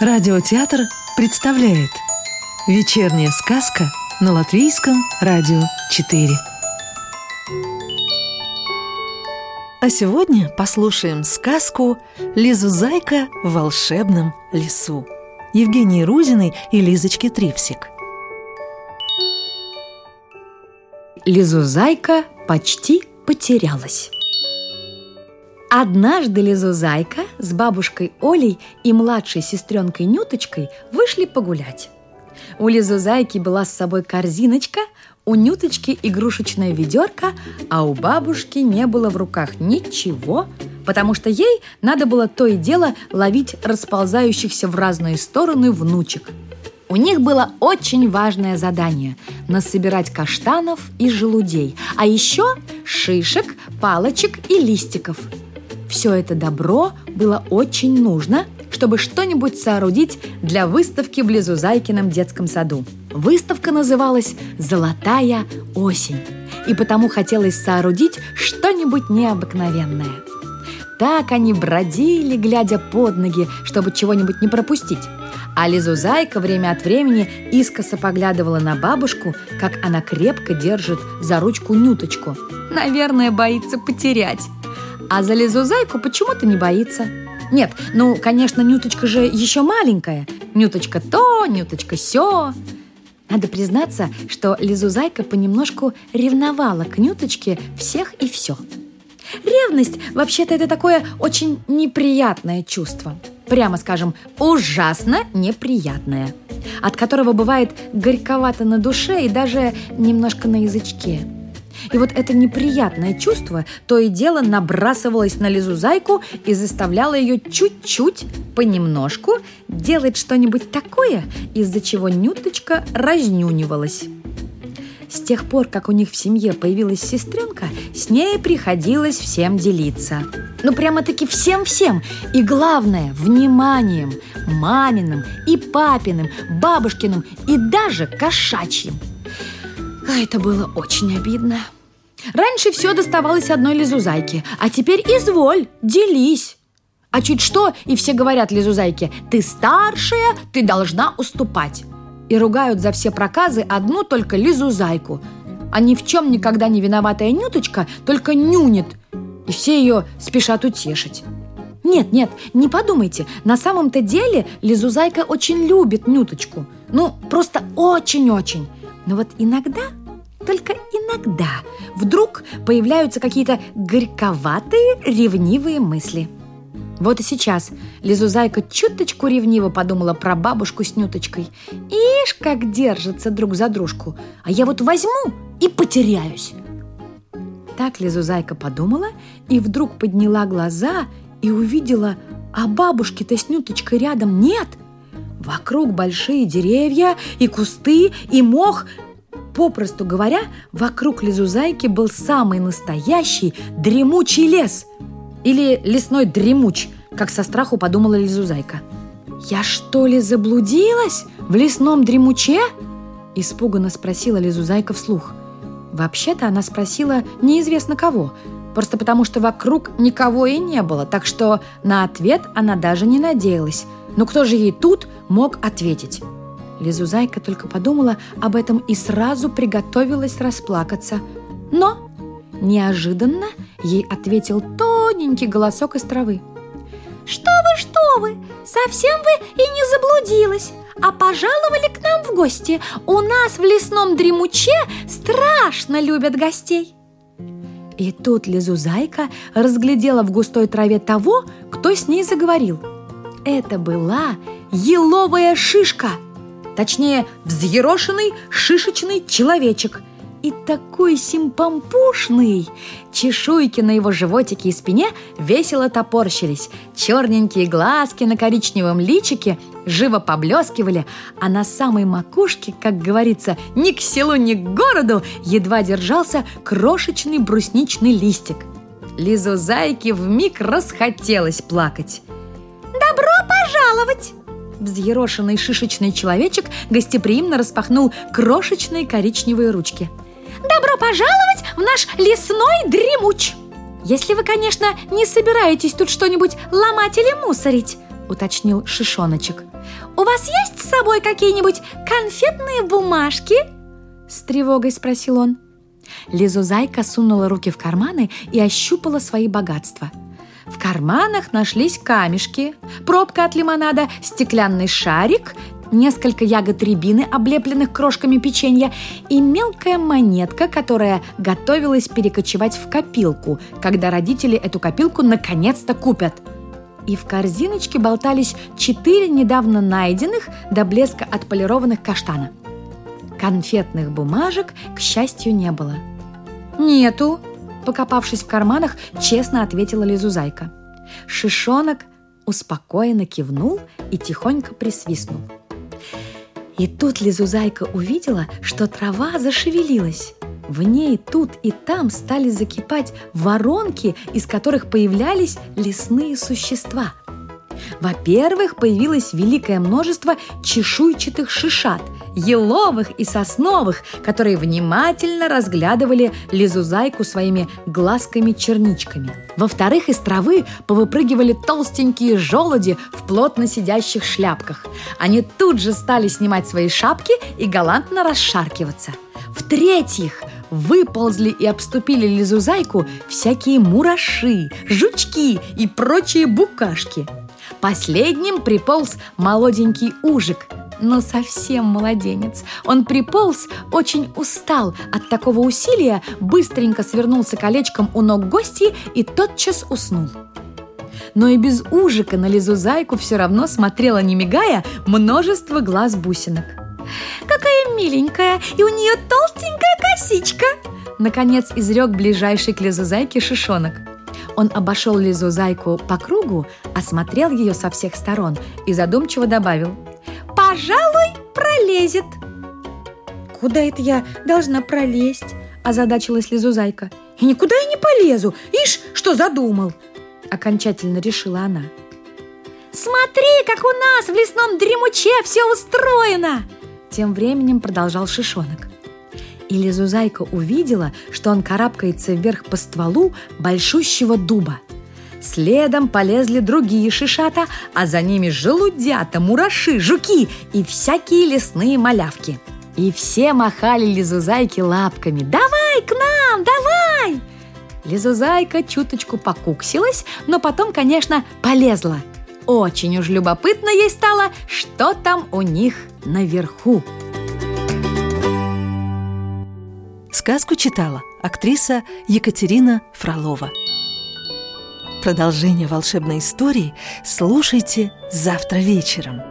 Радиотеатр представляет Вечерняя сказка на Латвийском радио 4 А сегодня послушаем сказку «Лизу Зайка в волшебном лесу» Евгении Рузиной и Лизочки Трипсик. Лизу Зайка почти потерялась. Однажды Лизузайка с бабушкой Олей и младшей сестренкой Нюточкой вышли погулять. У Лизузайки была с собой корзиночка, у Нюточки игрушечная ведерко, а у бабушки не было в руках ничего, потому что ей надо было то и дело ловить расползающихся в разные стороны внучек. У них было очень важное задание – насобирать каштанов и желудей, а еще шишек, палочек и листиков – все это добро было очень нужно, чтобы что-нибудь соорудить для выставки в Лизузайкином детском саду. Выставка называлась «Золотая осень», и потому хотелось соорудить что-нибудь необыкновенное. Так они бродили, глядя под ноги, чтобы чего-нибудь не пропустить. А Лизузайка время от времени искоса поглядывала на бабушку, как она крепко держит за ручку Нюточку. Наверное, боится потерять. А за Лизузайку почему-то не боится. Нет, ну, конечно, Нюточка же еще маленькая. Нюточка то, Нюточка сё. Надо признаться, что Лизузайка понемножку ревновала к Нюточке всех и все. Ревность, вообще-то, это такое очень неприятное чувство. Прямо скажем, ужасно неприятное. От которого бывает горьковато на душе и даже немножко на язычке. И вот это неприятное чувство то и дело набрасывалось на Лизу Зайку и заставляло ее чуть-чуть, понемножку делать что-нибудь такое, из-за чего Нюточка разнюнивалась. С тех пор, как у них в семье появилась сестренка, с ней приходилось всем делиться. Ну, прямо-таки всем-всем. И главное, вниманием. Маминым и папиным, бабушкиным и даже кошачьим. А это было очень обидно. Раньше все доставалось одной лизузайке, а теперь изволь, делись. А чуть что, и все говорят лизузайке, ты старшая, ты должна уступать. И ругают за все проказы одну только лизузайку. А ни в чем никогда не виноватая Нюточка только нюнет, и все ее спешат утешить. Нет, нет, не подумайте, на самом-то деле Лизузайка очень любит Нюточку. Ну, просто очень-очень. Но вот иногда только иногда вдруг появляются какие-то горьковатые, ревнивые мысли. Вот и сейчас Лизузайка чуточку ревниво подумала про бабушку с Нюточкой. Ишь, как держатся друг за дружку, а я вот возьму и потеряюсь. Так Лизузайка подумала и вдруг подняла глаза и увидела, а бабушки-то с Нюточкой рядом нет. Вокруг большие деревья и кусты, и мох, Попросту говоря, вокруг лизузайки был самый настоящий дремучий лес. Или лесной дремуч, как со страху подумала лизузайка. «Я что ли заблудилась в лесном дремуче?» Испуганно спросила лизузайка вслух. Вообще-то она спросила неизвестно кого, просто потому что вокруг никого и не было, так что на ответ она даже не надеялась. Но кто же ей тут мог ответить? Лизузайка только подумала об этом и сразу приготовилась расплакаться. Но неожиданно ей ответил тоненький голосок из травы. «Что вы, что вы! Совсем вы и не заблудилась, а пожаловали к нам в гости. У нас в лесном дремуче страшно любят гостей!» И тут Лизузайка разглядела в густой траве того, кто с ней заговорил. Это была еловая шишка – Точнее, взъерошенный шишечный человечек. И такой симпампушный! Чешуйки на его животике и спине весело топорщились. Черненькие глазки на коричневом личике живо поблескивали, а на самой макушке, как говорится, ни к селу, ни к городу едва держался крошечный брусничный листик. Лизу Зайки вмиг расхотелось плакать. «Добро пожаловать!» Взъерошенный шишечный человечек гостеприимно распахнул крошечные коричневые ручки. «Добро пожаловать в наш лесной дремуч!» «Если вы, конечно, не собираетесь тут что-нибудь ломать или мусорить», — уточнил Шишоночек. у вас есть с собой какие-нибудь конфетные бумажки?» С тревогой спросил он. Лизузайка сунула руки в карманы и ощупала свои богатства. В карманах нашлись камешки, пробка от лимонада, стеклянный шарик, несколько ягод рябины, облепленных крошками печенья, и мелкая монетка, которая готовилась перекочевать в копилку, когда родители эту копилку наконец-то купят. И в корзиночке болтались четыре недавно найденных до блеска отполированных каштана. Конфетных бумажек, к счастью, не было. «Нету», – покопавшись в карманах, честно ответила Лизузайка. Шишонок успокоенно кивнул и тихонько присвистнул. И тут Лизузайка увидела, что трава зашевелилась. В ней тут и там стали закипать воронки, из которых появлялись лесные существа – во-первых, появилось великое множество чешуйчатых шишат, еловых и сосновых, которые внимательно разглядывали лизузайку своими глазками-черничками. Во-вторых, из травы повыпрыгивали толстенькие желуди в плотно сидящих шляпках. Они тут же стали снимать свои шапки и галантно расшаркиваться. В-третьих, выползли и обступили лизузайку всякие мураши, жучки и прочие букашки – Последним приполз молоденький ужик, но совсем младенец. Он приполз, очень устал от такого усилия, быстренько свернулся колечком у ног гостей и тотчас уснул. Но и без ужика на лизу-зайку все равно смотрела, не мигая, множество глаз бусинок. «Какая миленькая, и у нее толстенькая косичка!» Наконец изрек ближайший к лизу-зайке шишонок – он обошел Лизу Зайку по кругу, осмотрел ее со всех сторон и задумчиво добавил «Пожалуй, пролезет!» «Куда это я должна пролезть?» – озадачилась Лизузайка. «И никуда я не полезу! Ишь, что задумал!» Окончательно решила она. «Смотри, как у нас в лесном дремуче все устроено!» Тем временем продолжал Шишонок и Лизузайка увидела, что он карабкается вверх по стволу большущего дуба. Следом полезли другие шишата, а за ними желудята, мураши, жуки и всякие лесные малявки. И все махали Лизузайке лапками. «Давай к нам, давай!» Лизузайка чуточку покуксилась, но потом, конечно, полезла. Очень уж любопытно ей стало, что там у них наверху. Сказку читала актриса Екатерина Фролова. Продолжение волшебной истории слушайте завтра вечером.